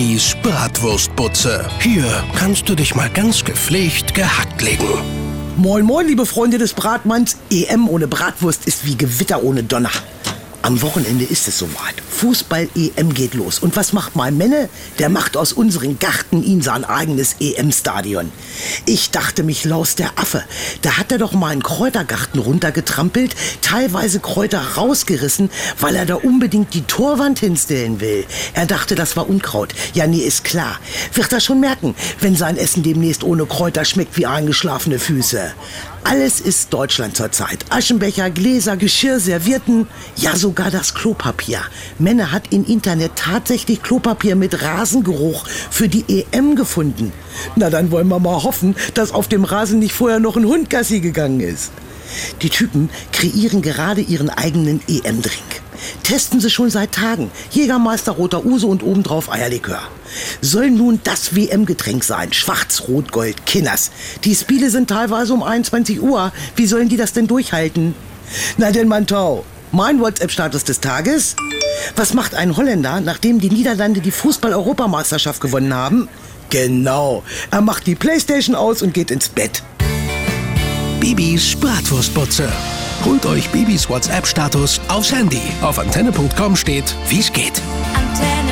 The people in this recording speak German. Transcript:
Bibis Bratwurstbutze. Hier kannst du dich mal ganz gepflegt gehackt legen. Moin, moin, liebe Freunde des Bratmanns. EM ohne Bratwurst ist wie Gewitter ohne Donner. Am Wochenende ist es soweit. Fußball-EM geht los. Und was macht mein Männer? Der macht aus unseren Garten ihn sein eigenes EM-Stadion. Ich dachte mich laus der Affe. Da hat er doch mal einen Kräutergarten runtergetrampelt, teilweise Kräuter rausgerissen, weil er da unbedingt die Torwand hinstellen will. Er dachte, das war Unkraut. Ja, nee, ist klar. Wird er schon merken, wenn sein Essen demnächst ohne Kräuter schmeckt wie eingeschlafene Füße. Alles ist Deutschland zurzeit. Aschenbecher, Gläser, Geschirr, Servietten, ja sogar das Klopapier. Männer hat im Internet tatsächlich Klopapier mit Rasengeruch für die EM gefunden. Na dann wollen wir mal hoffen, dass auf dem Rasen nicht vorher noch ein Hund Gassi gegangen ist. Die Typen kreieren gerade ihren eigenen EM-Drink. Testen sie schon seit Tagen. Jägermeister, roter Uso und obendrauf Eierlikör. Soll nun das WM-Getränk sein. Schwarz, Rot, Gold, Kinners. Die Spiele sind teilweise um 21 Uhr. Wie sollen die das denn durchhalten? Na denn, Mantau. Mein WhatsApp-Status des Tages. Was macht ein Holländer, nachdem die Niederlande die Fußball-Europameisterschaft gewonnen haben? Genau. Er macht die Playstation aus und geht ins Bett. Bibis Bratwurstbutze. Holt euch Bibis WhatsApp-Status aufs Handy. Auf antenne.com steht, wie's geht. Antenne.